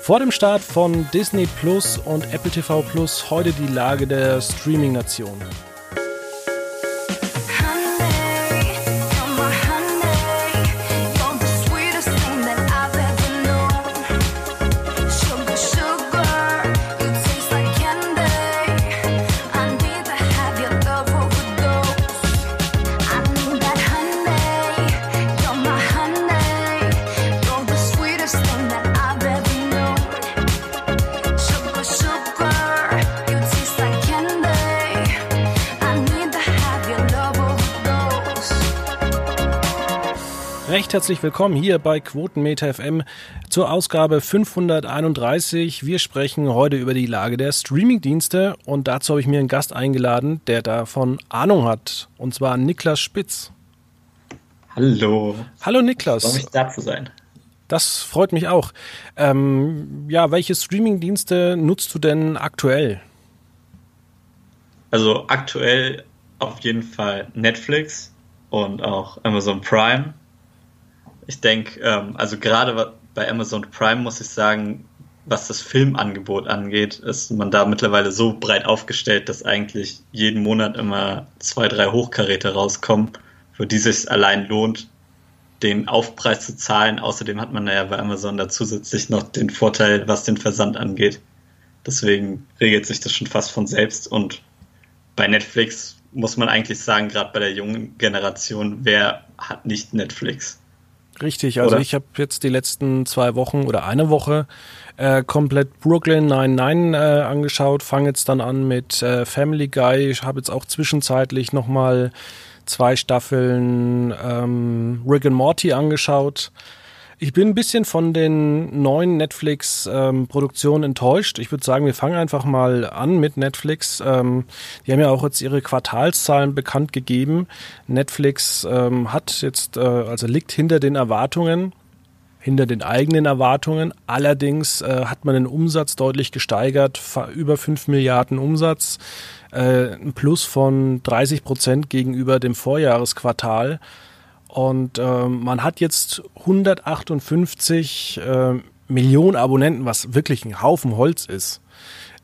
Vor dem Start von Disney Plus und Apple TV Plus heute die Lage der Streaming-Nation. Recht herzlich willkommen hier bei Quotenmeter FM zur Ausgabe 531. Wir sprechen heute über die Lage der Streamingdienste und dazu habe ich mir einen Gast eingeladen, der davon Ahnung hat, und zwar Niklas Spitz. Hallo. Hallo Niklas. Freue mich da zu sein. Das freut mich auch. Ähm, ja, welche Streamingdienste nutzt du denn aktuell? Also aktuell auf jeden Fall Netflix und auch Amazon Prime ich denke, ähm, also gerade bei Amazon Prime muss ich sagen, was das Filmangebot angeht, ist man da mittlerweile so breit aufgestellt, dass eigentlich jeden Monat immer zwei, drei Hochkaräte rauskommen, für die sich allein lohnt, den Aufpreis zu zahlen. Außerdem hat man ja bei Amazon da zusätzlich noch den Vorteil, was den Versand angeht. Deswegen regelt sich das schon fast von selbst. Und bei Netflix muss man eigentlich sagen, gerade bei der jungen Generation, wer hat nicht Netflix? Richtig, also oder? ich habe jetzt die letzten zwei Wochen oder eine Woche äh, komplett Brooklyn 99 äh, angeschaut, fange jetzt dann an mit äh, Family Guy. Ich habe jetzt auch zwischenzeitlich nochmal zwei Staffeln ähm, Rick and Morty angeschaut. Ich bin ein bisschen von den neuen Netflix-Produktionen ähm, enttäuscht. Ich würde sagen, wir fangen einfach mal an mit Netflix. Ähm, die haben ja auch jetzt ihre Quartalszahlen bekannt gegeben. Netflix ähm, hat jetzt, äh, also liegt hinter den Erwartungen hinter den eigenen Erwartungen. Allerdings äh, hat man den Umsatz deutlich gesteigert, über 5 Milliarden Umsatz, äh, ein Plus von 30 Prozent gegenüber dem Vorjahresquartal. Und äh, man hat jetzt 158 äh, Millionen Abonnenten, was wirklich ein Haufen Holz ist.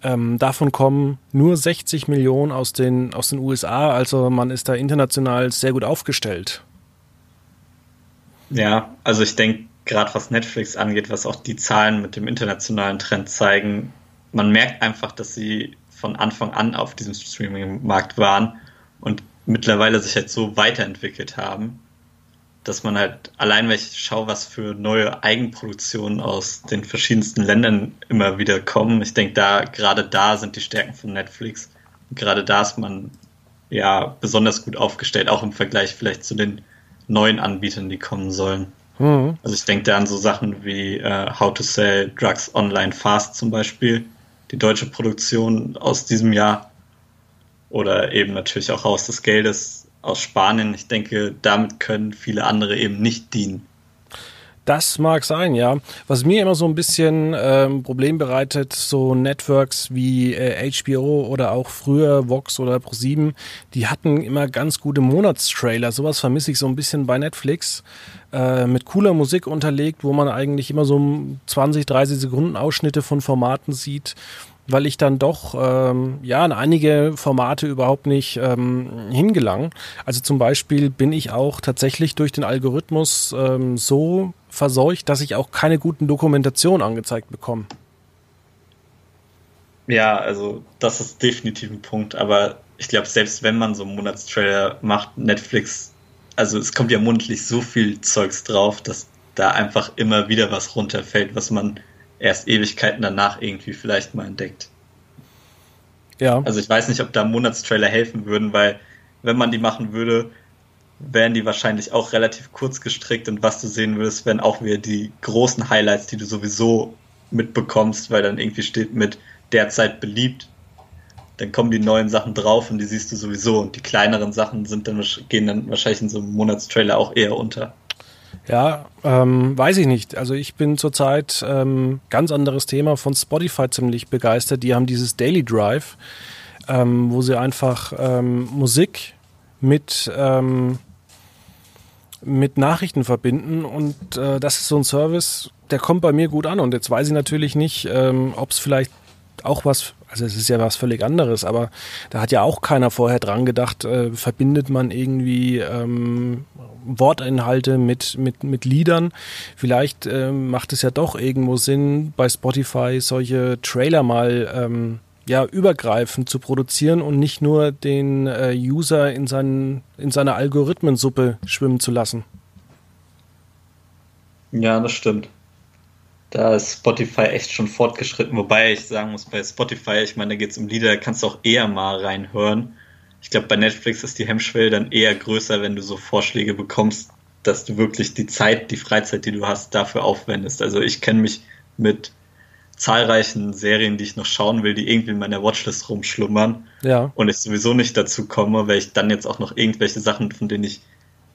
Ähm, davon kommen nur 60 Millionen aus den, aus den USA, also man ist da international sehr gut aufgestellt. Ja, also ich denke, gerade was Netflix angeht, was auch die Zahlen mit dem internationalen Trend zeigen, man merkt einfach, dass sie von Anfang an auf diesem Streaming-Markt waren und mittlerweile sich halt so weiterentwickelt haben, dass man halt allein, wenn ich schaue, was für neue Eigenproduktionen aus den verschiedensten Ländern immer wieder kommen, ich denke, da, gerade da sind die Stärken von Netflix. Und gerade da ist man ja besonders gut aufgestellt, auch im Vergleich vielleicht zu den neuen Anbietern, die kommen sollen. Mhm. Also ich denke da an so Sachen wie äh, How to Sell Drugs Online Fast zum Beispiel, die deutsche Produktion aus diesem Jahr oder eben natürlich auch Haus des Geldes aus Spanien. Ich denke, damit können viele andere eben nicht dienen. Das mag sein, ja. Was mir immer so ein bisschen ähm, Problem bereitet, so Networks wie äh, HBO oder auch früher Vox oder Pro7, die hatten immer ganz gute Monatstrailer. Sowas vermisse ich so ein bisschen bei Netflix. Äh, mit cooler Musik unterlegt, wo man eigentlich immer so 20, 30 Sekunden Ausschnitte von Formaten sieht weil ich dann doch ähm, ja an einige Formate überhaupt nicht ähm, hingelang. Also zum Beispiel bin ich auch tatsächlich durch den Algorithmus ähm, so verseucht, dass ich auch keine guten Dokumentationen angezeigt bekomme. Ja, also das ist definitiv ein Punkt, aber ich glaube, selbst wenn man so einen Monatstrailer macht, Netflix, also es kommt ja monatlich so viel Zeugs drauf, dass da einfach immer wieder was runterfällt, was man erst Ewigkeiten danach irgendwie vielleicht mal entdeckt. Ja. Also ich weiß nicht, ob da Monatstrailer helfen würden, weil wenn man die machen würde, wären die wahrscheinlich auch relativ kurz gestrickt und was du sehen würdest, wären auch wieder die großen Highlights, die du sowieso mitbekommst, weil dann irgendwie steht mit derzeit beliebt. Dann kommen die neuen Sachen drauf und die siehst du sowieso und die kleineren Sachen sind dann, gehen dann wahrscheinlich in so einem Monatstrailer auch eher unter. Ja, ähm, weiß ich nicht. Also ich bin zurzeit ähm, ganz anderes Thema von Spotify ziemlich begeistert. Die haben dieses Daily Drive, ähm, wo sie einfach ähm, Musik mit ähm, mit Nachrichten verbinden und äh, das ist so ein Service, der kommt bei mir gut an und jetzt weiß ich natürlich nicht, ähm, ob es vielleicht auch was, also es ist ja was völlig anderes, aber da hat ja auch keiner vorher dran gedacht, äh, verbindet man irgendwie ähm, Wortinhalte mit, mit, mit Liedern. Vielleicht ähm, macht es ja doch irgendwo Sinn, bei Spotify solche Trailer mal ähm, ja, übergreifend zu produzieren und nicht nur den äh, User in, seinen, in seiner Algorithmensuppe schwimmen zu lassen. Ja, das stimmt. Da ist Spotify echt schon fortgeschritten, wobei ich sagen muss, bei Spotify, ich meine, da geht es um Lieder, da kannst du auch eher mal reinhören. Ich glaube, bei Netflix ist die Hemmschwelle dann eher größer, wenn du so Vorschläge bekommst, dass du wirklich die Zeit, die Freizeit, die du hast, dafür aufwendest. Also ich kenne mich mit zahlreichen Serien, die ich noch schauen will, die irgendwie in meiner Watchlist rumschlummern. Ja. Und ich sowieso nicht dazu komme, weil ich dann jetzt auch noch irgendwelche Sachen, von denen ich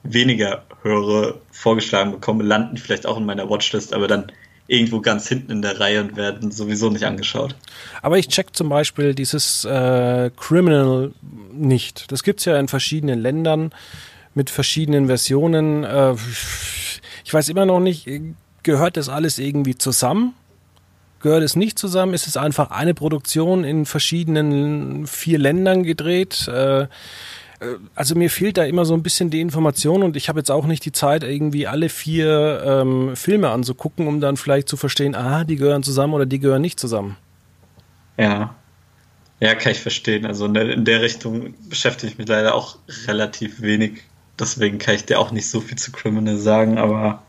weniger höre, vorgeschlagen bekomme, landen vielleicht auch in meiner Watchlist, aber dann irgendwo ganz hinten in der Reihe und werden sowieso nicht angeschaut. Aber ich check zum Beispiel dieses äh, Criminal nicht. Das gibt es ja in verschiedenen Ländern mit verschiedenen Versionen. Äh, ich weiß immer noch nicht, gehört das alles irgendwie zusammen? Gehört es nicht zusammen? Ist es einfach eine Produktion in verschiedenen vier Ländern gedreht? Äh, äh, also mir fehlt da immer so ein bisschen die Information und ich habe jetzt auch nicht die Zeit, irgendwie alle vier ähm, Filme anzugucken, um dann vielleicht zu verstehen, ah, die gehören zusammen oder die gehören nicht zusammen. Ja. Ja, kann ich verstehen. Also in der, in der Richtung beschäftige ich mich leider auch relativ wenig. Deswegen kann ich dir auch nicht so viel zu Criminal sagen, aber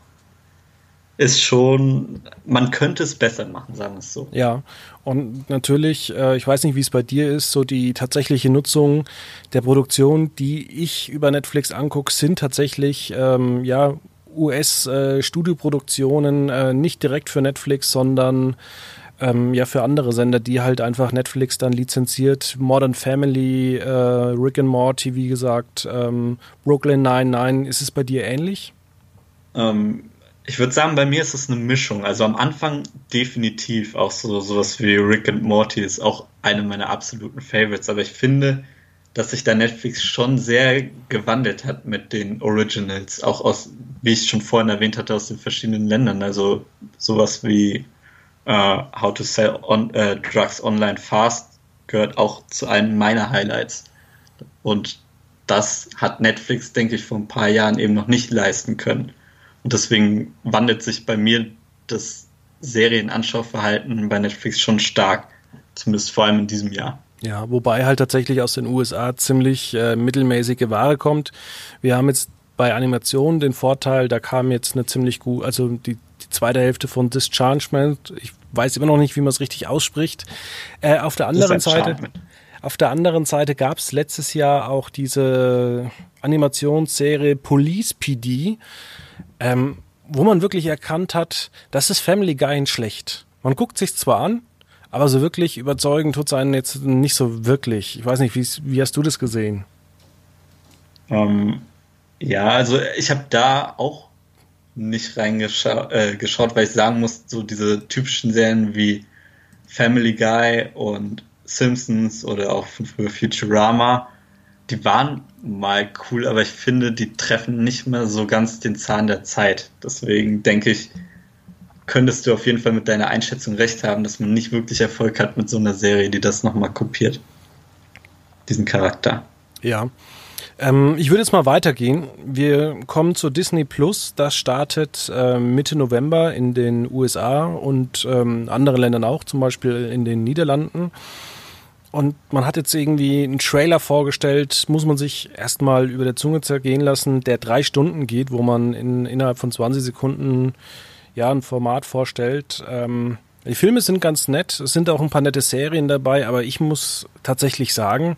ist schon, man könnte es besser machen, sagen wir es so. Ja, und natürlich, äh, ich weiß nicht, wie es bei dir ist, so die tatsächliche Nutzung der Produktion, die ich über Netflix angucke, sind tatsächlich, ähm, ja, US-Studioproduktionen, äh, äh, nicht direkt für Netflix, sondern ähm, ja für andere Sender, die halt einfach Netflix dann lizenziert. Modern Family, äh, Rick and Morty, wie gesagt, ähm, Brooklyn 99. Ist es bei dir ähnlich? Ähm, ich würde sagen, bei mir ist es eine Mischung. Also am Anfang definitiv auch so sowas wie Rick and Morty ist auch eine meiner absoluten Favorites. Aber ich finde, dass sich da Netflix schon sehr gewandelt hat mit den Originals, auch aus, wie ich schon vorhin erwähnt hatte, aus den verschiedenen Ländern. Also sowas wie uh, How to Sell on, uh, Drugs Online Fast gehört auch zu einem meiner Highlights. Und das hat Netflix, denke ich, vor ein paar Jahren eben noch nicht leisten können. Und deswegen wandelt sich bei mir das Serienanschauverhalten bei Netflix schon stark, zumindest vor allem in diesem Jahr. Ja, wobei halt tatsächlich aus den USA ziemlich äh, mittelmäßige Ware kommt. Wir haben jetzt bei Animationen den Vorteil, da kam jetzt eine ziemlich gut, also die, die zweite Hälfte von Dischargement. Ich weiß immer noch nicht, wie man es richtig ausspricht. Äh, auf der anderen Seite, auf der anderen Seite gab es letztes Jahr auch diese Animationsserie Police PD ähm, wo man wirklich erkannt hat, das ist Family Guy in schlecht. Man guckt sich zwar an, aber so wirklich überzeugen tut es einen jetzt nicht so wirklich. Ich weiß nicht, wie hast du das gesehen? Ähm, ja, also ich habe da auch nicht reingeschaut, äh, weil ich sagen muss, so diese typischen Serien wie Family Guy und Simpsons oder auch Futurama, die waren mal cool, aber ich finde, die treffen nicht mehr so ganz den Zahn der Zeit. Deswegen denke ich, könntest du auf jeden Fall mit deiner Einschätzung recht haben, dass man nicht wirklich Erfolg hat mit so einer Serie, die das nochmal kopiert. Diesen Charakter. Ja. Ähm, ich würde jetzt mal weitergehen. Wir kommen zu Disney Plus. Das startet äh, Mitte November in den USA und ähm, anderen Ländern auch, zum Beispiel in den Niederlanden. Und man hat jetzt irgendwie einen Trailer vorgestellt, muss man sich erstmal über der Zunge zergehen lassen, der drei Stunden geht, wo man in, innerhalb von 20 Sekunden ja ein Format vorstellt. Ähm, die Filme sind ganz nett, es sind auch ein paar nette Serien dabei, aber ich muss tatsächlich sagen,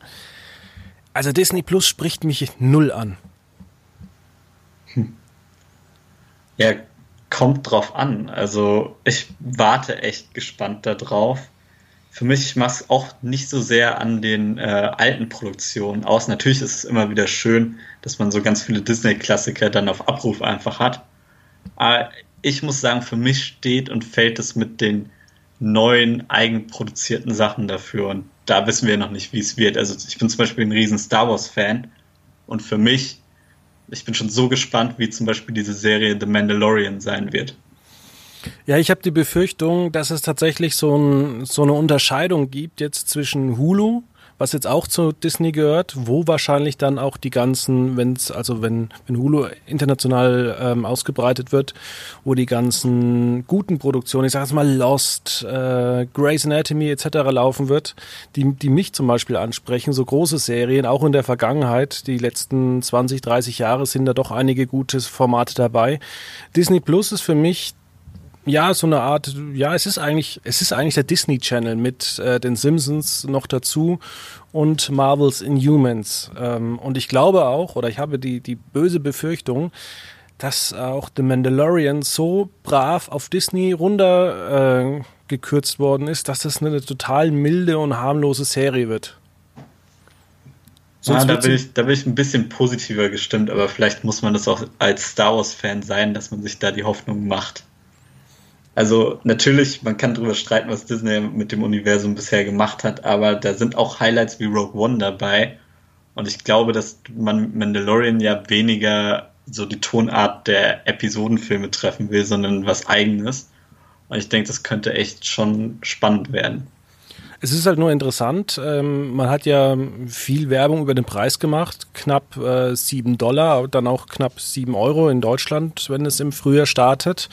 also Disney Plus spricht mich null an. Hm. Ja, kommt drauf an. Also ich warte echt gespannt darauf für mich macht es auch nicht so sehr an den äh, alten Produktionen aus. Natürlich ist es immer wieder schön, dass man so ganz viele Disney-Klassiker dann auf Abruf einfach hat. Aber ich muss sagen, für mich steht und fällt es mit den neuen eigenproduzierten Sachen dafür. Und da wissen wir noch nicht, wie es wird. Also ich bin zum Beispiel ein riesen Star Wars-Fan. Und für mich, ich bin schon so gespannt, wie zum Beispiel diese Serie The Mandalorian sein wird. Ja, ich habe die Befürchtung, dass es tatsächlich so, ein, so eine Unterscheidung gibt jetzt zwischen Hulu, was jetzt auch zu Disney gehört, wo wahrscheinlich dann auch die ganzen, wenn es, also wenn, wenn Hulu international ähm, ausgebreitet wird, wo die ganzen guten Produktionen, ich sage jetzt mal Lost, äh, Grey's Anatomy etc. laufen wird, die, die mich zum Beispiel ansprechen, so große Serien, auch in der Vergangenheit, die letzten 20, 30 Jahre sind da doch einige gute Formate dabei. Disney Plus ist für mich ja, so eine Art, ja, es ist eigentlich, es ist eigentlich der Disney Channel mit äh, den Simpsons noch dazu und Marvels Inhumans. Ähm, und ich glaube auch, oder ich habe die, die böse Befürchtung, dass auch The Mandalorian so brav auf Disney runter äh, gekürzt worden ist, dass das eine total milde und harmlose Serie wird. ja, da bin, ich, da bin ich ein bisschen positiver gestimmt, aber vielleicht muss man das auch als Star Wars-Fan sein, dass man sich da die Hoffnung macht. Also natürlich, man kann darüber streiten, was Disney mit dem Universum bisher gemacht hat, aber da sind auch Highlights wie Rogue One dabei. Und ich glaube, dass man Mandalorian ja weniger so die Tonart der Episodenfilme treffen will, sondern was eigenes. Und ich denke, das könnte echt schon spannend werden. Es ist halt nur interessant. Ähm, man hat ja viel Werbung über den Preis gemacht. Knapp äh, 7 Dollar, dann auch knapp 7 Euro in Deutschland, wenn es im Frühjahr startet.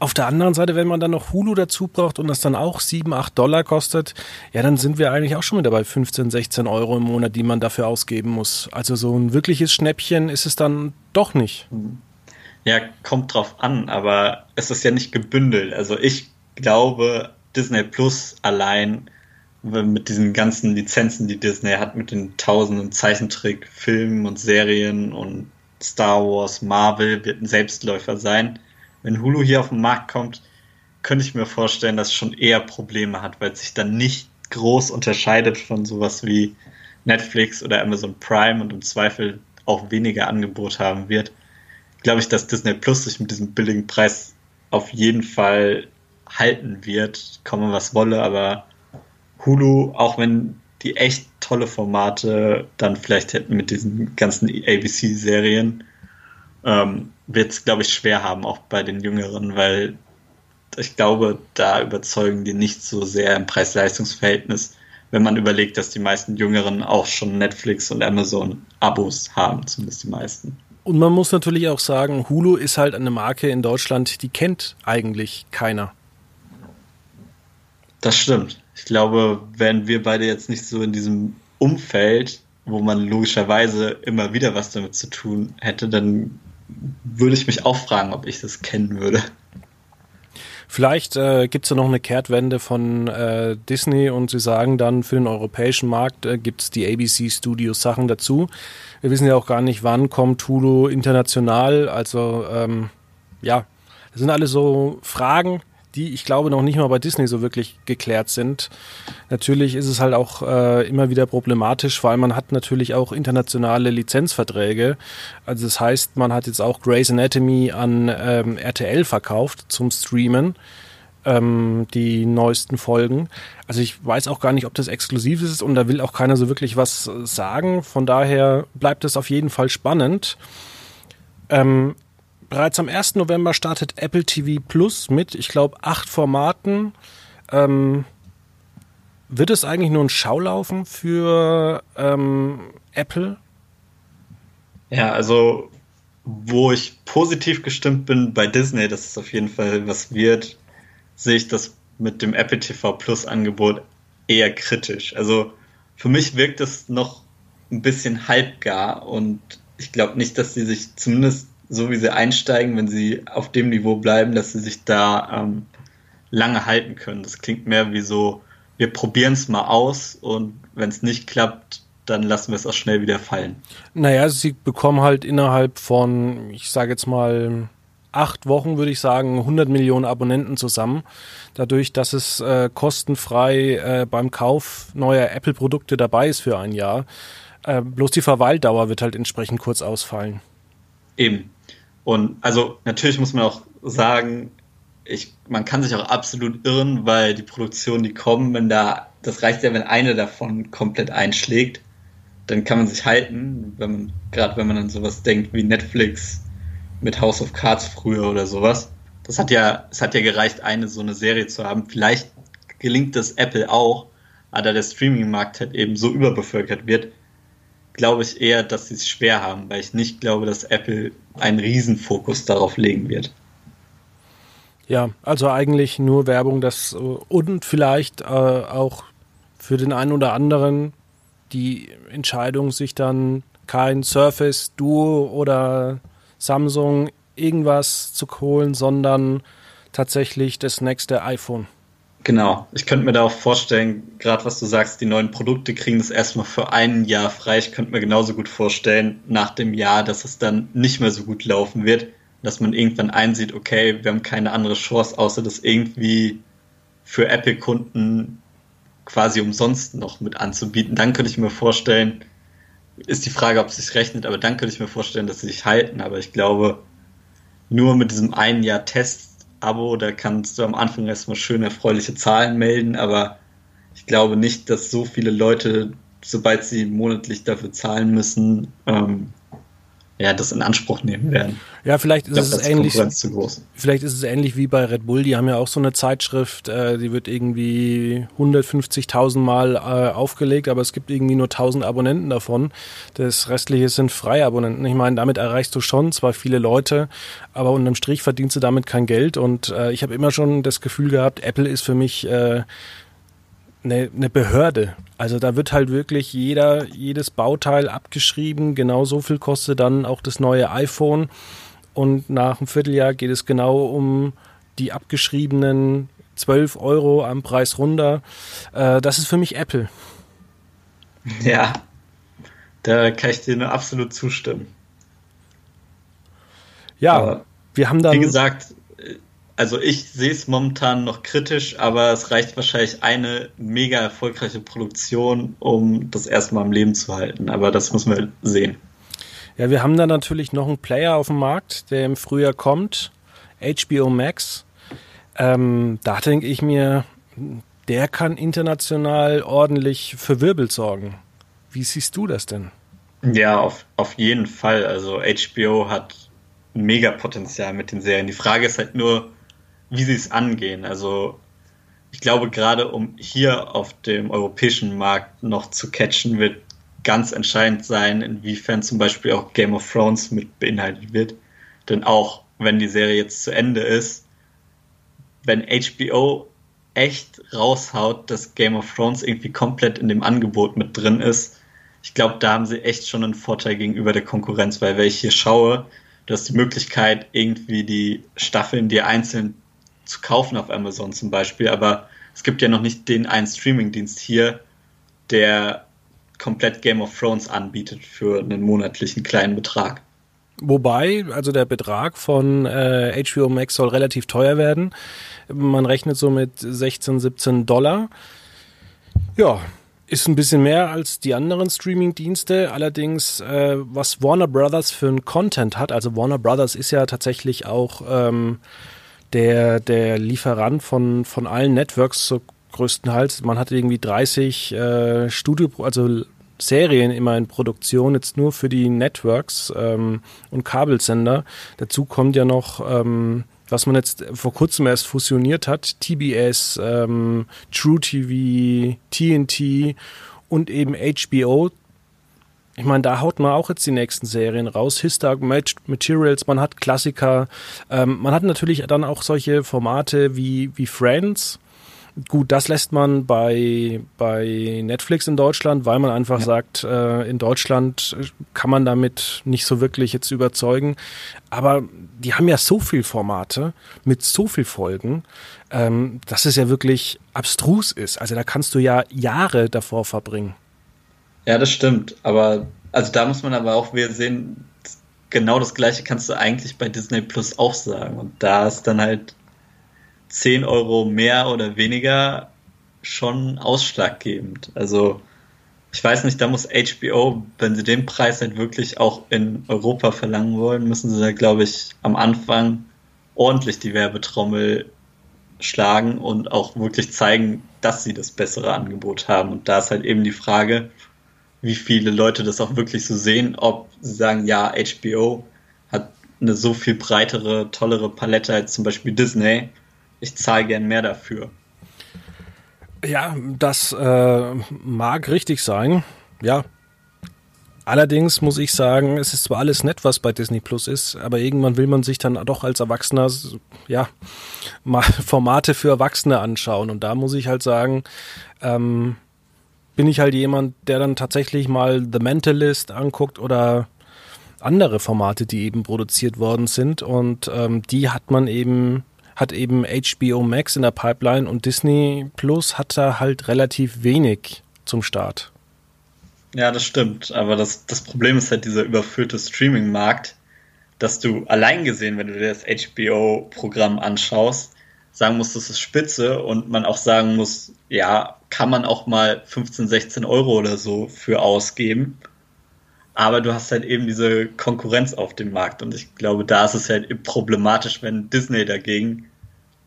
Auf der anderen Seite, wenn man dann noch Hulu dazu braucht und das dann auch 7, 8 Dollar kostet, ja, dann sind wir eigentlich auch schon wieder bei 15, 16 Euro im Monat, die man dafür ausgeben muss. Also so ein wirkliches Schnäppchen ist es dann doch nicht. Ja, kommt drauf an, aber es ist ja nicht gebündelt. Also ich glaube, Disney Plus allein mit diesen ganzen Lizenzen, die Disney hat, mit den tausenden Zeichentrickfilmen und Serien und Star Wars, Marvel, wird ein Selbstläufer sein wenn Hulu hier auf den Markt kommt, könnte ich mir vorstellen, dass es schon eher Probleme hat, weil es sich dann nicht groß unterscheidet von sowas wie Netflix oder Amazon Prime und im Zweifel auch weniger Angebot haben wird. Glaube ich, dass Disney Plus sich mit diesem billigen Preis auf jeden Fall halten wird, komme was wolle, aber Hulu, auch wenn die echt tolle Formate dann vielleicht hätten mit diesen ganzen ABC-Serien, ähm, wird es, glaube ich, schwer haben, auch bei den Jüngeren, weil ich glaube, da überzeugen die nicht so sehr im Preis-Leistungs-Verhältnis, wenn man überlegt, dass die meisten Jüngeren auch schon Netflix und Amazon Abos haben, zumindest die meisten. Und man muss natürlich auch sagen, Hulu ist halt eine Marke in Deutschland, die kennt eigentlich keiner. Das stimmt. Ich glaube, wären wir beide jetzt nicht so in diesem Umfeld, wo man logischerweise immer wieder was damit zu tun hätte, dann würde ich mich auch fragen, ob ich das kennen würde. Vielleicht äh, gibt es ja noch eine Kehrtwende von äh, Disney und sie sagen dann, für den europäischen Markt äh, gibt es die ABC Studios Sachen dazu. Wir wissen ja auch gar nicht, wann kommt Hulu international. Also ähm, ja, das sind alles so Fragen, die ich glaube noch nicht mal bei Disney so wirklich geklärt sind. Natürlich ist es halt auch äh, immer wieder problematisch, weil man hat natürlich auch internationale Lizenzverträge. Also das heißt, man hat jetzt auch Grey's Anatomy an ähm, RTL verkauft zum Streamen ähm, die neuesten Folgen. Also ich weiß auch gar nicht, ob das exklusiv ist und da will auch keiner so wirklich was sagen. Von daher bleibt es auf jeden Fall spannend. Ähm, bereits am 1. November startet Apple TV Plus mit, ich glaube, acht Formaten. Ähm, wird es eigentlich nur ein Schaulaufen für ähm, Apple? Ja, also wo ich positiv gestimmt bin bei Disney, dass es auf jeden Fall was wird, sehe ich das mit dem Apple TV Plus Angebot eher kritisch. Also für mich wirkt es noch ein bisschen halbgar und ich glaube nicht, dass sie sich zumindest so wie sie einsteigen, wenn sie auf dem Niveau bleiben, dass sie sich da ähm, lange halten können. Das klingt mehr wie so, wir probieren es mal aus und wenn es nicht klappt, dann lassen wir es auch schnell wieder fallen. Naja, sie bekommen halt innerhalb von, ich sage jetzt mal, acht Wochen, würde ich sagen, 100 Millionen Abonnenten zusammen. Dadurch, dass es äh, kostenfrei äh, beim Kauf neuer Apple-Produkte dabei ist für ein Jahr. Äh, bloß die Verweildauer wird halt entsprechend kurz ausfallen. Eben. Und also natürlich muss man auch sagen, ich, man kann sich auch absolut irren, weil die Produktionen, die kommen, wenn da, das reicht ja, wenn eine davon komplett einschlägt, dann kann man sich halten, wenn man, gerade wenn man an sowas denkt wie Netflix mit House of Cards früher oder sowas. Das hat ja, es hat ja gereicht, eine so eine Serie zu haben. Vielleicht gelingt das Apple auch, aber da der Streaming-Markt halt eben so überbevölkert wird, glaube ich eher, dass sie es schwer haben, weil ich nicht glaube, dass Apple einen Riesenfokus darauf legen wird. Ja, also eigentlich nur Werbung, das und vielleicht äh, auch für den einen oder anderen die Entscheidung, sich dann kein Surface Duo oder Samsung irgendwas zu holen, sondern tatsächlich das nächste iPhone. Genau. Ich könnte mir da auch vorstellen, gerade was du sagst, die neuen Produkte kriegen das erstmal für ein Jahr frei. Ich könnte mir genauso gut vorstellen, nach dem Jahr, dass es dann nicht mehr so gut laufen wird, dass man irgendwann einsieht, okay, wir haben keine andere Chance, außer das irgendwie für Apple-Kunden quasi umsonst noch mit anzubieten. Dann könnte ich mir vorstellen, ist die Frage, ob es sich rechnet, aber dann könnte ich mir vorstellen, dass sie sich halten. Aber ich glaube, nur mit diesem einen Jahr Test-Abo, da kannst du am Anfang erstmal schön erfreuliche Zahlen melden, aber ich glaube nicht, dass so viele Leute, sobald sie monatlich dafür zahlen müssen, ähm, ja, das in Anspruch nehmen werden. Ja, vielleicht ist glaub, es ähnlich. Vielleicht ist es ähnlich wie bei Red Bull. Die haben ja auch so eine Zeitschrift, äh, die wird irgendwie 150.000 Mal äh, aufgelegt, aber es gibt irgendwie nur 1000 Abonnenten davon. Das restliche sind Freiabonnenten. Ich meine, damit erreichst du schon zwar viele Leute, aber unterm Strich verdienst du damit kein Geld. Und äh, ich habe immer schon das Gefühl gehabt, Apple ist für mich äh, eine, eine Behörde. Also da wird halt wirklich jeder, jedes Bauteil abgeschrieben. Genau so viel kostet dann auch das neue iPhone. Und nach einem Vierteljahr geht es genau um die abgeschriebenen 12 Euro am Preis runter. Äh, das ist für mich Apple. Ja, da kann ich dir nur absolut zustimmen. Ja, Aber wir haben dann. Wie gesagt, also ich sehe es momentan noch kritisch, aber es reicht wahrscheinlich eine mega erfolgreiche Produktion, um das erstmal im Leben zu halten. Aber das müssen wir sehen. Ja, wir haben da natürlich noch einen Player auf dem Markt, der im Frühjahr kommt, HBO Max. Ähm, da denke ich mir, der kann international ordentlich für Wirbel sorgen. Wie siehst du das denn? Ja, auf, auf jeden Fall. Also HBO hat mega Potenzial mit den Serien. Die Frage ist halt nur, wie sie es angehen. Also ich glaube, gerade um hier auf dem europäischen Markt noch zu catchen, wird ganz entscheidend sein, inwiefern zum Beispiel auch Game of Thrones mit beinhaltet wird. Denn auch wenn die Serie jetzt zu Ende ist, wenn HBO echt raushaut, dass Game of Thrones irgendwie komplett in dem Angebot mit drin ist, ich glaube, da haben sie echt schon einen Vorteil gegenüber der Konkurrenz, weil wenn ich hier schaue, du hast die Möglichkeit, irgendwie die Staffeln dir einzeln zu kaufen auf Amazon zum Beispiel, aber es gibt ja noch nicht den einen Streamingdienst hier, der komplett Game of Thrones anbietet für einen monatlichen kleinen Betrag. Wobei, also der Betrag von äh, HBO Max soll relativ teuer werden. Man rechnet so mit 16, 17 Dollar. Ja, ist ein bisschen mehr als die anderen Streaming-Dienste. Allerdings, äh, was Warner Brothers für ein Content hat, also Warner Brothers ist ja tatsächlich auch ähm, der, der Lieferant von, von allen Networks so größtenteils. Man hat irgendwie 30 äh, Studio, also Serien immer in Produktion, jetzt nur für die Networks ähm, und Kabelsender. Dazu kommt ja noch, ähm, was man jetzt vor kurzem erst fusioniert hat, TBS, ähm, True TV, TNT und eben HBO ich meine, da haut man auch jetzt die nächsten Serien raus. Histag Materials, man hat Klassiker. Ähm, man hat natürlich dann auch solche Formate wie, wie Friends. Gut, das lässt man bei, bei Netflix in Deutschland, weil man einfach ja. sagt, äh, in Deutschland kann man damit nicht so wirklich jetzt überzeugen. Aber die haben ja so viel Formate mit so viel Folgen, ähm, dass es ja wirklich abstrus ist. Also da kannst du ja Jahre davor verbringen. Ja, das stimmt. Aber also da muss man aber auch wieder sehen, genau das gleiche kannst du eigentlich bei Disney Plus auch sagen. Und da ist dann halt 10 Euro mehr oder weniger schon ausschlaggebend. Also ich weiß nicht, da muss HBO, wenn sie den Preis halt wirklich auch in Europa verlangen wollen, müssen sie da, glaube ich, am Anfang ordentlich die Werbetrommel schlagen und auch wirklich zeigen, dass sie das bessere Angebot haben. Und da ist halt eben die Frage, wie viele Leute das auch wirklich so sehen, ob sie sagen, ja, HBO hat eine so viel breitere, tollere Palette als zum Beispiel Disney. Ich zahle gern mehr dafür. Ja, das äh, mag richtig sein. Ja. Allerdings muss ich sagen, es ist zwar alles nett, was bei Disney Plus ist, aber irgendwann will man sich dann doch als Erwachsener, ja, mal Formate für Erwachsene anschauen. Und da muss ich halt sagen, ähm, bin ich halt jemand, der dann tatsächlich mal The Mentalist anguckt oder andere Formate, die eben produziert worden sind. Und ähm, die hat man eben hat eben HBO Max in der Pipeline und Disney Plus hat da halt relativ wenig zum Start. Ja, das stimmt. Aber das, das Problem ist halt dieser überfüllte Streaming-Markt, dass du allein gesehen, wenn du dir das HBO-Programm anschaust, sagen musst, das ist spitze und man auch sagen muss, ja, kann man auch mal 15, 16 Euro oder so für ausgeben. Aber du hast halt eben diese Konkurrenz auf dem Markt und ich glaube, da ist es halt problematisch, wenn Disney dagegen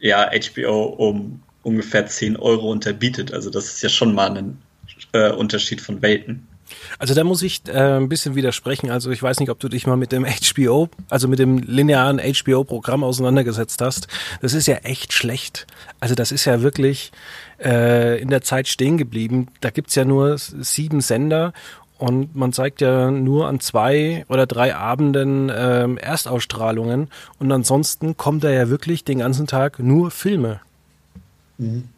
ja HBO um ungefähr 10 Euro unterbietet. Also das ist ja schon mal ein äh, Unterschied von Welten. Also da muss ich äh, ein bisschen widersprechen. Also ich weiß nicht, ob du dich mal mit dem HBO, also mit dem linearen HBO-Programm auseinandergesetzt hast. Das ist ja echt schlecht. Also das ist ja wirklich äh, in der Zeit stehen geblieben. Da gibt's ja nur sieben Sender und man zeigt ja nur an zwei oder drei Abenden ähm, Erstausstrahlungen und ansonsten kommt da ja wirklich den ganzen Tag nur Filme. Mhm.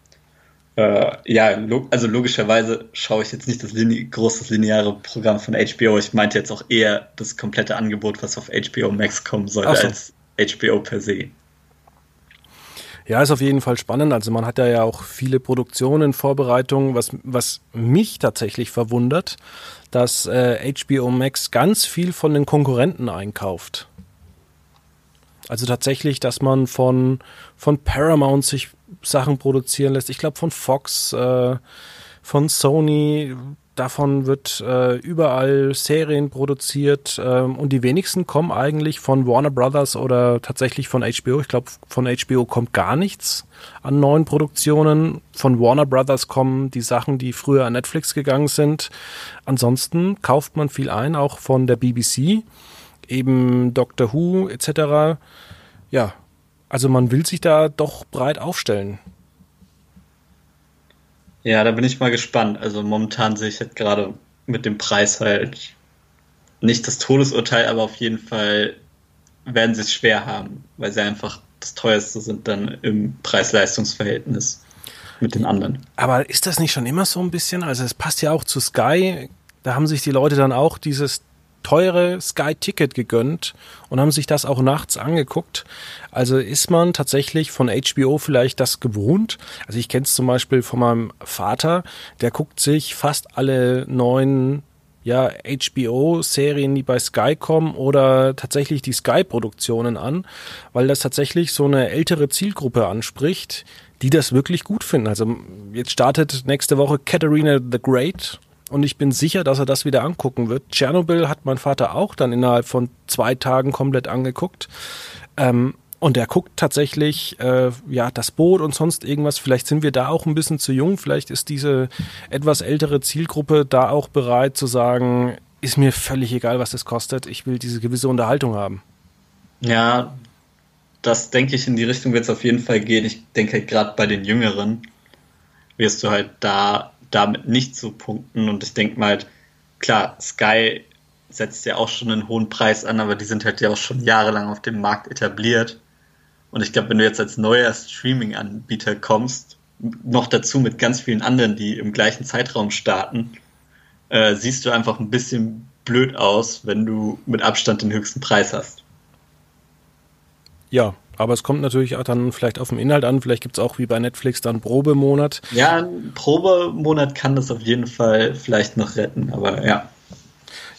Äh, ja, also logischerweise schaue ich jetzt nicht das line große lineare Programm von HBO. Ich meinte jetzt auch eher das komplette Angebot, was auf HBO Max kommen sollte, so. als HBO per se. Ja, ist auf jeden Fall spannend. Also man hat ja auch viele Produktionen in Vorbereitung, was, was mich tatsächlich verwundert, dass äh, HBO Max ganz viel von den Konkurrenten einkauft. Also tatsächlich, dass man von, von Paramount sich Sachen produzieren lässt. Ich glaube von Fox, äh, von Sony, davon wird äh, überall Serien produziert ähm, und die wenigsten kommen eigentlich von Warner Brothers oder tatsächlich von HBO. Ich glaube, von HBO kommt gar nichts an neuen Produktionen. Von Warner Brothers kommen die Sachen, die früher an Netflix gegangen sind. Ansonsten kauft man viel ein, auch von der BBC, eben Doctor Who etc. Ja, also man will sich da doch breit aufstellen. Ja, da bin ich mal gespannt. Also momentan sehe ich jetzt gerade mit dem Preis halt nicht das Todesurteil, aber auf jeden Fall werden sie es schwer haben, weil sie einfach das teuerste sind dann im Preis-Leistungs-Verhältnis mit den anderen. Aber ist das nicht schon immer so ein bisschen? Also es passt ja auch zu Sky. Da haben sich die Leute dann auch dieses teure Sky-Ticket gegönnt und haben sich das auch nachts angeguckt. Also ist man tatsächlich von HBO vielleicht das gewohnt. Also ich kenne es zum Beispiel von meinem Vater, der guckt sich fast alle neuen ja, HBO-Serien, die bei Sky kommen oder tatsächlich die Sky-Produktionen an, weil das tatsächlich so eine ältere Zielgruppe anspricht, die das wirklich gut finden. Also jetzt startet nächste Woche Katharina the Great und ich bin sicher, dass er das wieder angucken wird. Tschernobyl hat mein Vater auch dann innerhalb von zwei Tagen komplett angeguckt. Ähm, und er guckt tatsächlich, äh, ja, das Boot und sonst irgendwas. Vielleicht sind wir da auch ein bisschen zu jung. Vielleicht ist diese etwas ältere Zielgruppe da auch bereit zu sagen, ist mir völlig egal, was das kostet. Ich will diese gewisse Unterhaltung haben. Ja, das denke ich, in die Richtung wird es auf jeden Fall gehen. Ich denke, gerade bei den Jüngeren wirst du halt da damit nicht zu punkten. Und ich denke mal, klar, Sky setzt ja auch schon einen hohen Preis an, aber die sind halt ja auch schon jahrelang auf dem Markt etabliert. Und ich glaube, wenn du jetzt als neuer Streaming-Anbieter kommst, noch dazu mit ganz vielen anderen, die im gleichen Zeitraum starten, äh, siehst du einfach ein bisschen blöd aus, wenn du mit Abstand den höchsten Preis hast. Ja, aber es kommt natürlich auch dann vielleicht auf den Inhalt an. Vielleicht gibt es auch wie bei Netflix dann Probemonat. Ja, ein Probemonat kann das auf jeden Fall vielleicht noch retten, aber ja.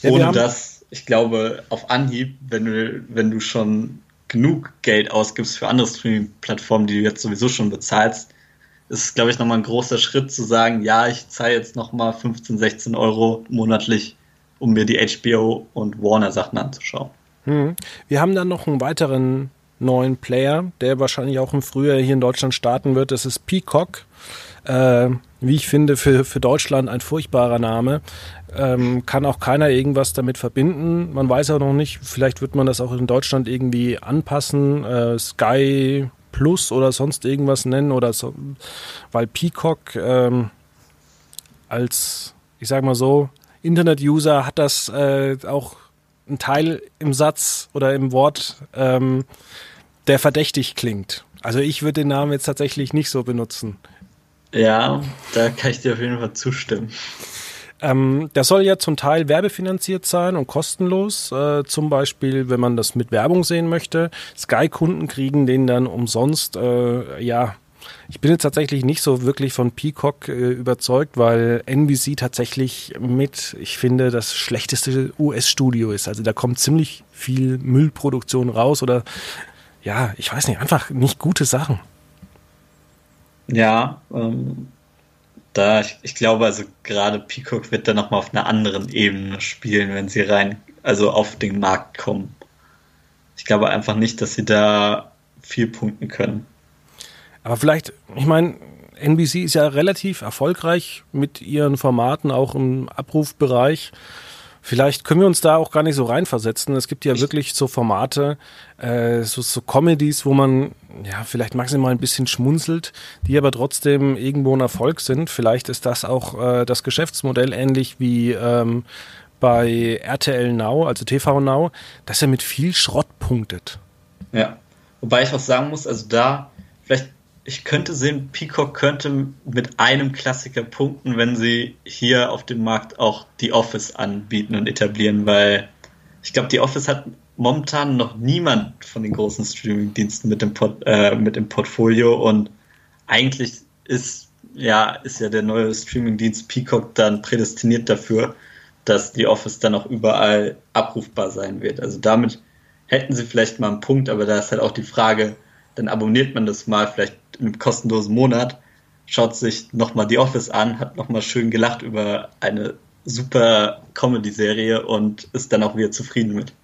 ja Ohne das, ich glaube, auf Anhieb, wenn du, wenn du schon genug Geld ausgibst für andere Streaming-Plattformen, die du jetzt sowieso schon bezahlst, ist es, glaube ich, nochmal ein großer Schritt zu sagen, ja, ich zahle jetzt nochmal 15, 16 Euro monatlich, um mir die HBO und Warner Sachen anzuschauen. Hm. Wir haben dann noch einen weiteren neuen Player, der wahrscheinlich auch im Frühjahr hier in Deutschland starten wird. Das ist Peacock. Äh, wie ich finde, für, für Deutschland ein furchtbarer Name. Ähm, kann auch keiner irgendwas damit verbinden. Man weiß auch noch nicht, vielleicht wird man das auch in Deutschland irgendwie anpassen. Äh, Sky Plus oder sonst irgendwas nennen oder so, weil Peacock ähm, als, ich sag mal so, Internet-User hat das äh, auch ein Teil im Satz oder im Wort, ähm, der verdächtig klingt. Also ich würde den Namen jetzt tatsächlich nicht so benutzen. Ja, da kann ich dir auf jeden Fall zustimmen. Ähm, der soll ja zum Teil werbefinanziert sein und kostenlos. Äh, zum Beispiel, wenn man das mit Werbung sehen möchte. Sky-Kunden kriegen den dann umsonst. Äh, ja, ich bin jetzt tatsächlich nicht so wirklich von Peacock äh, überzeugt, weil NBC tatsächlich mit, ich finde, das schlechteste US-Studio ist. Also da kommt ziemlich viel Müllproduktion raus oder ja, ich weiß nicht, einfach nicht gute Sachen. Ja, ähm, da, ich, ich glaube, also gerade Peacock wird da nochmal auf einer anderen Ebene spielen, wenn sie rein, also auf den Markt kommen. Ich glaube einfach nicht, dass sie da viel punkten können. Aber vielleicht, ich meine, NBC ist ja relativ erfolgreich mit ihren Formaten, auch im Abrufbereich. Vielleicht können wir uns da auch gar nicht so reinversetzen. Es gibt ja wirklich so Formate, äh, so, so Comedies, wo man ja vielleicht maximal ein bisschen schmunzelt, die aber trotzdem irgendwo ein Erfolg sind. Vielleicht ist das auch äh, das Geschäftsmodell ähnlich wie ähm, bei RTL Now, also TV Now, dass er mit viel Schrott punktet. Ja, wobei ich auch sagen muss, also da vielleicht ich könnte sehen, Peacock könnte mit einem Klassiker punkten, wenn sie hier auf dem Markt auch The Office anbieten und etablieren, weil ich glaube, The Office hat momentan noch niemand von den großen Streaming-Diensten mit, äh, mit dem Portfolio und eigentlich ist ja, ist ja der neue Streaming-Dienst Peacock dann prädestiniert dafür, dass The Office dann auch überall abrufbar sein wird. Also damit hätten sie vielleicht mal einen Punkt, aber da ist halt auch die Frage, dann abonniert man das mal vielleicht einem kostenlosen Monat, schaut sich nochmal The Office an, hat nochmal schön gelacht über eine super Comedy-Serie und ist dann auch wieder zufrieden mit.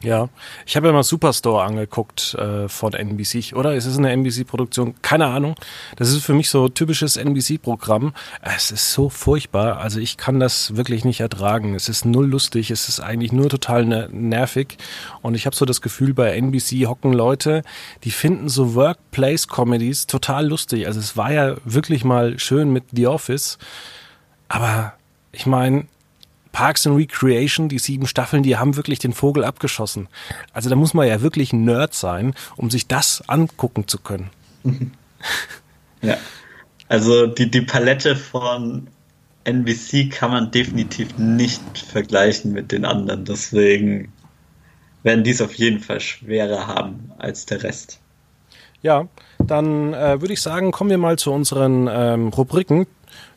Ja, ich habe ja mal Superstore angeguckt äh, von NBC, oder? Ist es eine NBC-Produktion? Keine Ahnung. Das ist für mich so typisches NBC-Programm. Es ist so furchtbar. Also ich kann das wirklich nicht ertragen. Es ist null lustig. Es ist eigentlich nur total ne nervig. Und ich habe so das Gefühl, bei NBC hocken Leute, die finden so Workplace-Comedies total lustig. Also es war ja wirklich mal schön mit The Office. Aber ich meine, Parks and Recreation, die sieben Staffeln, die haben wirklich den Vogel abgeschossen. Also da muss man ja wirklich ein Nerd sein, um sich das angucken zu können. Ja. Also die, die Palette von NBC kann man definitiv nicht vergleichen mit den anderen. Deswegen werden die es auf jeden Fall schwerer haben als der Rest. Ja, dann äh, würde ich sagen, kommen wir mal zu unseren ähm, Rubriken.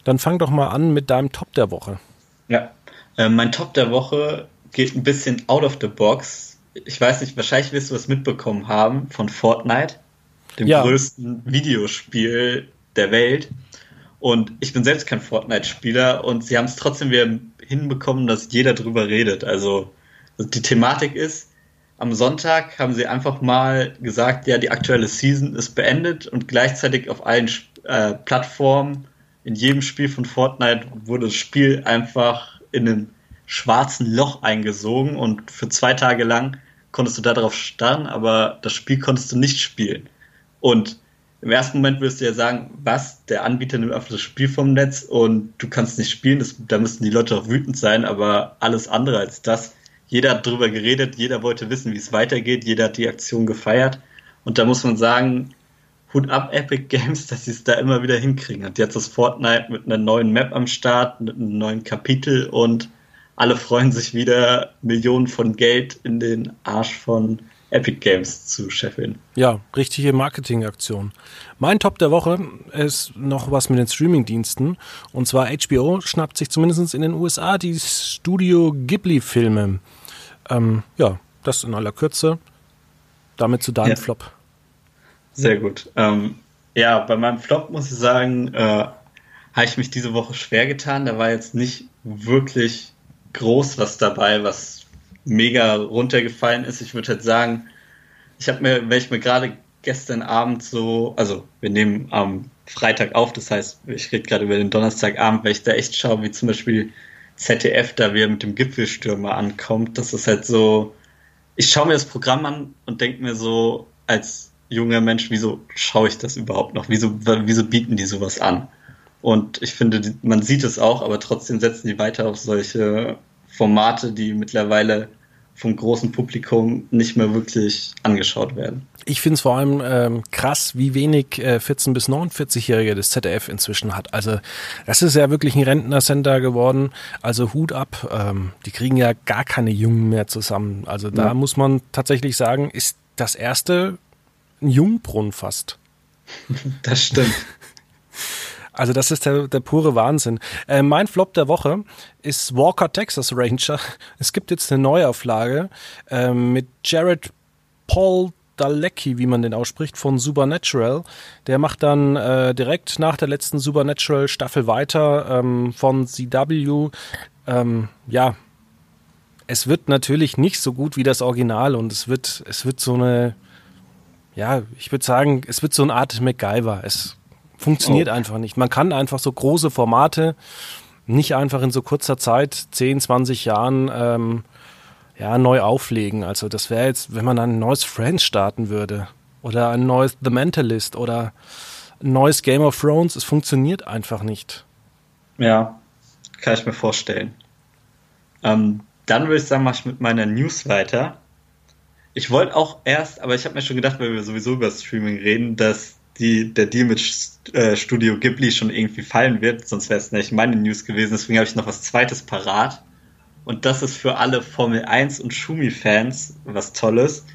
Dann fang doch mal an mit deinem Top der Woche. Ja, äh, mein Top der Woche geht ein bisschen out of the box. Ich weiß nicht, wahrscheinlich wirst du es mitbekommen haben von Fortnite, dem ja. größten Videospiel der Welt. Und ich bin selbst kein Fortnite-Spieler und sie haben es trotzdem wieder hinbekommen, dass jeder drüber redet. Also die Thematik ist, am Sonntag haben sie einfach mal gesagt, ja, die aktuelle Season ist beendet und gleichzeitig auf allen äh, Plattformen, in jedem Spiel von Fortnite wurde das Spiel einfach in einem schwarzen Loch eingesogen und für zwei Tage lang konntest du darauf starren, aber das Spiel konntest du nicht spielen. Und im ersten Moment wirst du ja sagen, was, der Anbieter nimmt einfach das Spiel vom Netz und du kannst nicht spielen, das, da müssten die Leute auch wütend sein, aber alles andere als das. Jeder hat drüber geredet, jeder wollte wissen, wie es weitergeht, jeder hat die Aktion gefeiert. Und da muss man sagen, Hut ab Epic Games, dass sie es da immer wieder hinkriegen. Und jetzt ist Fortnite mit einer neuen Map am Start, mit einem neuen Kapitel und alle freuen sich wieder, Millionen von Geld in den Arsch von Epic Games zu scheffeln. Ja, richtige Marketingaktion. Mein Top der Woche ist noch was mit den Streamingdiensten. Und zwar HBO schnappt sich zumindest in den USA die Studio Ghibli-Filme. Ähm, ja, das in aller Kürze. Damit zu deinem ja. Flop. Sehr gut. Ähm, ja, bei meinem Flop muss ich sagen, äh, habe ich mich diese Woche schwer getan. Da war jetzt nicht wirklich groß was dabei, was mega runtergefallen ist. Ich würde halt sagen, ich habe mir, wenn ich mir gerade gestern Abend so, also wir nehmen am Freitag auf, das heißt, ich rede gerade über den Donnerstagabend, weil ich da echt schaue, wie zum Beispiel ZDF da wieder mit dem Gipfelstürmer ankommt. Das ist halt so, ich schaue mir das Programm an und denke mir so, als junger Mensch, wieso schaue ich das überhaupt noch? Wieso, wieso bieten die sowas an? Und ich finde, man sieht es auch, aber trotzdem setzen die weiter auf solche Formate, die mittlerweile vom großen Publikum nicht mehr wirklich angeschaut werden. Ich finde es vor allem ähm, krass, wie wenig äh, 14- bis 49-Jährige das ZDF inzwischen hat. Also das ist ja wirklich ein Rentner-Center geworden. Also Hut ab, ähm, die kriegen ja gar keine Jungen mehr zusammen. Also da ja. muss man tatsächlich sagen, ist das erste ein Jungbrunnen fast. Das stimmt. Also das ist der, der pure Wahnsinn. Äh, mein Flop der Woche ist Walker Texas Ranger. Es gibt jetzt eine Neuauflage äh, mit Jared Paul Dalecki, wie man den ausspricht, von Supernatural. Der macht dann äh, direkt nach der letzten Supernatural Staffel weiter ähm, von CW. Ähm, ja, es wird natürlich nicht so gut wie das Original und es wird, es wird so eine, ja, ich würde sagen, es wird so eine Art MacGyver. Es funktioniert oh. einfach nicht. Man kann einfach so große Formate nicht einfach in so kurzer Zeit, 10, 20 Jahren, ähm, ja, neu auflegen. Also das wäre jetzt, wenn man ein neues Friends starten würde oder ein neues The Mentalist oder ein neues Game of Thrones, es funktioniert einfach nicht. Ja, kann ich mir vorstellen. Ähm, dann würde ich sagen, mache ich mit meiner News weiter. Ich wollte auch erst, aber ich habe mir schon gedacht, weil wir sowieso über Streaming reden, dass die, der Deal mit äh, Studio Ghibli schon irgendwie fallen wird, sonst wäre es nicht meine News gewesen. Deswegen habe ich noch was Zweites parat. Und das ist für alle Formel 1 und Schumi-Fans was Tolles.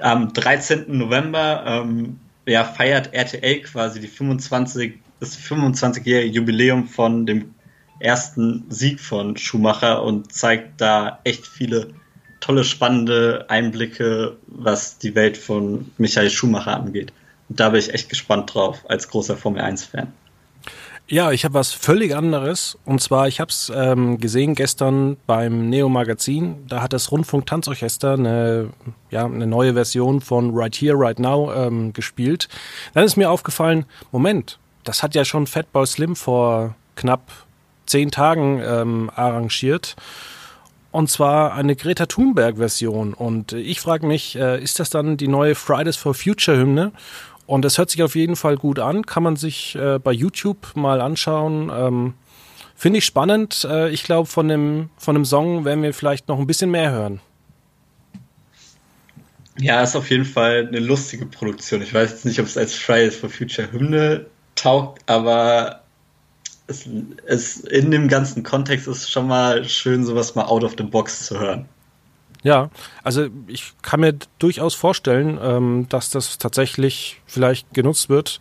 Am 13. November ähm, ja, feiert RTL quasi die 25, das 25-jährige Jubiläum von dem ersten Sieg von Schumacher und zeigt da echt viele tolle, spannende Einblicke, was die Welt von Michael Schumacher angeht. Und da bin ich echt gespannt drauf, als großer Formel 1-Fan. Ja, ich habe was völlig anderes. Und zwar, ich habe es ähm, gesehen gestern beim Neo Magazin. Da hat das Rundfunk Tanzorchester eine, ja, eine neue Version von Right Here, Right Now ähm, gespielt. Dann ist mir aufgefallen, Moment, das hat ja schon Fatboy Slim vor knapp zehn Tagen ähm, arrangiert. Und zwar eine Greta Thunberg-Version. Und ich frage mich, äh, ist das dann die neue Fridays for Future-Hymne? Und es hört sich auf jeden Fall gut an, kann man sich äh, bei YouTube mal anschauen. Ähm, Finde ich spannend. Äh, ich glaube, von dem, von dem Song werden wir vielleicht noch ein bisschen mehr hören. Ja, ist auf jeden Fall eine lustige Produktion. Ich weiß jetzt nicht, ob es als Fridays for Future Hymne taugt, aber es, es in dem ganzen Kontext ist schon mal schön, sowas mal out of the box zu hören. Ja, also ich kann mir durchaus vorstellen, ähm, dass das tatsächlich vielleicht genutzt wird,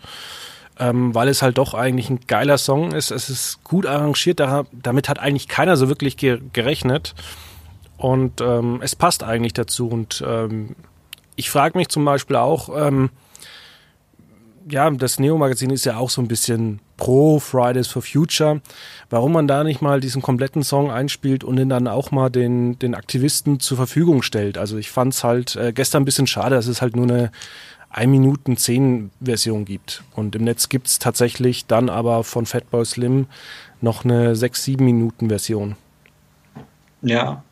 ähm, weil es halt doch eigentlich ein geiler Song ist. Es ist gut arrangiert, da, damit hat eigentlich keiner so wirklich ge gerechnet. Und ähm, es passt eigentlich dazu. Und ähm, ich frage mich zum Beispiel auch, ähm, ja, das Neo-Magazin ist ja auch so ein bisschen pro Fridays for Future. Warum man da nicht mal diesen kompletten Song einspielt und ihn dann auch mal den, den Aktivisten zur Verfügung stellt. Also ich fand es halt äh, gestern ein bisschen schade, dass es halt nur eine 1 Minuten 10 Version gibt. Und im Netz gibt es tatsächlich dann aber von Fatboy Slim noch eine 6-7 Minuten Version. Ja.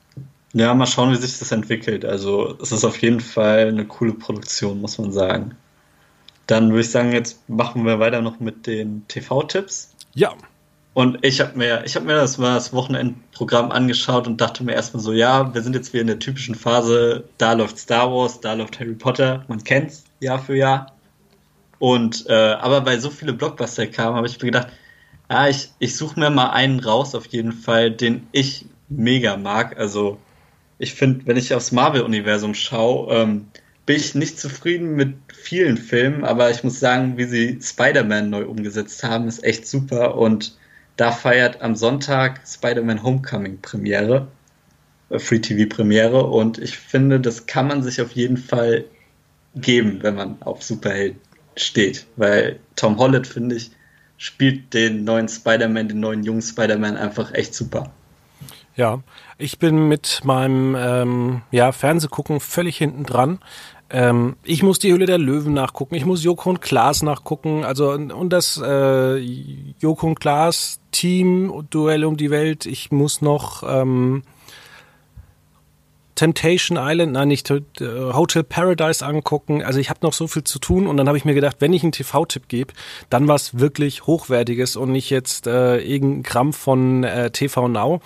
Ja, mal schauen, wie sich das entwickelt. Also es ist auf jeden Fall eine coole Produktion, muss man sagen. Dann würde ich sagen, jetzt machen wir weiter noch mit den TV-Tipps. Ja. Und ich habe mir, ich habe mir das mal das Wochenendprogramm angeschaut und dachte mir erstmal so, ja, wir sind jetzt wieder in der typischen Phase, da läuft Star Wars, da läuft Harry Potter, man kennt's Jahr für Jahr. Und äh, aber weil so viele Blockbuster kamen, habe ich mir gedacht, ja, ich, ich suche mir mal einen raus auf jeden Fall, den ich mega mag. Also ich finde, wenn ich aufs Marvel-Universum schaue, ähm, bin ich nicht zufrieden mit vielen Filmen, aber ich muss sagen, wie sie Spider-Man neu umgesetzt haben, ist echt super und da feiert am Sonntag Spider-Man Homecoming Premiere, äh, Free TV Premiere und ich finde, das kann man sich auf jeden Fall geben, wenn man auf Superheld steht, weil Tom Holland, finde ich, spielt den neuen Spider-Man, den neuen jungen Spider-Man einfach echt super. Ja, ich bin mit meinem ähm, ja, Fernsehgucken völlig hinten dran. Ähm, ich muss die Hülle der Löwen nachgucken, ich muss Joko und Klaas nachgucken, also und das äh, Joko und Klaas Team Duell um die Welt. Ich muss noch ähm, Temptation Island, nein, nicht äh, Hotel Paradise angucken. Also ich habe noch so viel zu tun und dann habe ich mir gedacht, wenn ich einen TV-Tipp gebe, dann was wirklich Hochwertiges und nicht jetzt äh, irgendein Krampf von äh, TV Now.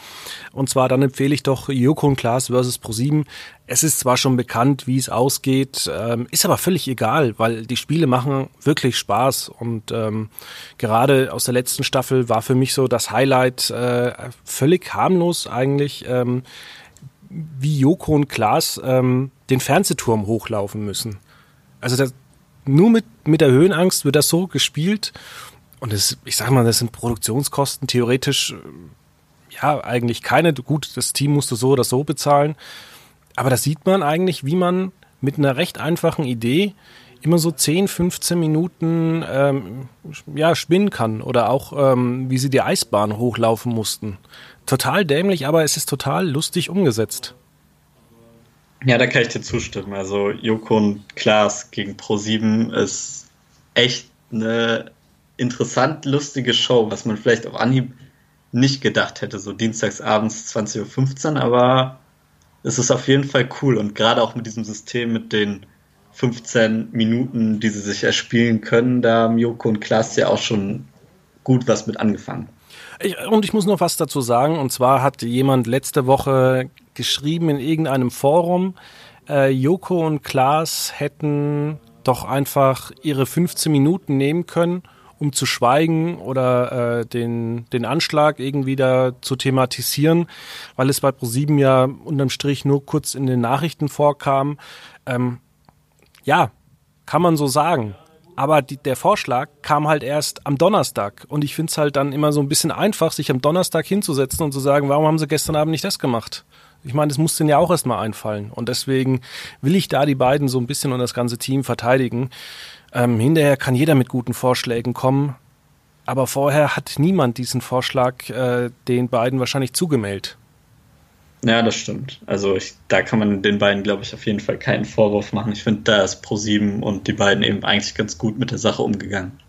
Und zwar dann empfehle ich doch Joko und Klaas versus ProSieben. Es ist zwar schon bekannt, wie es ausgeht, ähm, ist aber völlig egal, weil die Spiele machen wirklich Spaß und ähm, gerade aus der letzten Staffel war für mich so das Highlight äh, völlig harmlos eigentlich. Ähm, wie Joko und Klaas ähm, den Fernsehturm hochlaufen müssen. Also das, nur mit, mit der Höhenangst wird das so gespielt. Und das, ich sag mal, das sind Produktionskosten theoretisch, äh, ja, eigentlich keine. Gut, das Team musste so oder so bezahlen. Aber da sieht man eigentlich, wie man mit einer recht einfachen Idee immer so 10, 15 Minuten ähm, ja, spinnen kann. Oder auch, ähm, wie sie die Eisbahn hochlaufen mussten total dämlich, aber es ist total lustig umgesetzt. Ja, da kann ich dir zustimmen. Also Joko und Klaas gegen Pro7 ist echt eine interessant lustige Show, was man vielleicht auf Anhieb nicht gedacht hätte, so dienstagsabends 20.15 Uhr, aber es ist auf jeden Fall cool und gerade auch mit diesem System mit den 15 Minuten, die sie sich erspielen können, da haben Joko und Klaas ja auch schon gut was mit angefangen. Ich, und ich muss noch was dazu sagen. Und zwar hat jemand letzte Woche geschrieben in irgendeinem Forum, äh, Joko und Klaas hätten doch einfach ihre 15 Minuten nehmen können, um zu schweigen oder äh, den, den Anschlag irgendwie da zu thematisieren, weil es bei ProSieben ja unterm Strich nur kurz in den Nachrichten vorkam. Ähm, ja, kann man so sagen. Aber die, der Vorschlag kam halt erst am Donnerstag. Und ich finde es halt dann immer so ein bisschen einfach, sich am Donnerstag hinzusetzen und zu sagen, warum haben sie gestern Abend nicht das gemacht? Ich meine, das muss denen ja auch erstmal einfallen. Und deswegen will ich da die beiden so ein bisschen und das ganze Team verteidigen. Ähm, hinterher kann jeder mit guten Vorschlägen kommen. Aber vorher hat niemand diesen Vorschlag äh, den beiden wahrscheinlich zugemeldet. Ja, das stimmt. Also ich, da kann man den beiden, glaube ich, auf jeden Fall keinen Vorwurf machen. Ich finde, da ist Pro7 und die beiden eben eigentlich ganz gut mit der Sache umgegangen.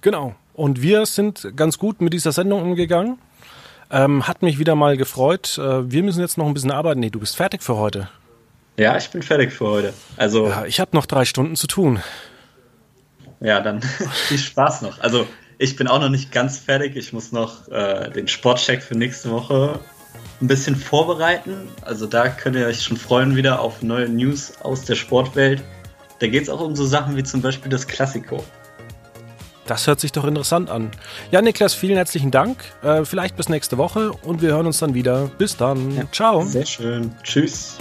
Genau. Und wir sind ganz gut mit dieser Sendung umgegangen. Ähm, hat mich wieder mal gefreut. Äh, wir müssen jetzt noch ein bisschen arbeiten. Nee, du bist fertig für heute. Ja, ich bin fertig für heute. Also ja, ich habe noch drei Stunden zu tun. Ja, dann viel Spaß noch. Also ich bin auch noch nicht ganz fertig. Ich muss noch äh, den Sportcheck für nächste Woche ein bisschen vorbereiten. Also da könnt ihr euch schon freuen wieder auf neue News aus der Sportwelt. Da geht es auch um so Sachen wie zum Beispiel das Klassiko. Das hört sich doch interessant an. Ja, Niklas, vielen herzlichen Dank. Äh, vielleicht bis nächste Woche und wir hören uns dann wieder. Bis dann. Ja, Ciao. Sehr schön. Tschüss.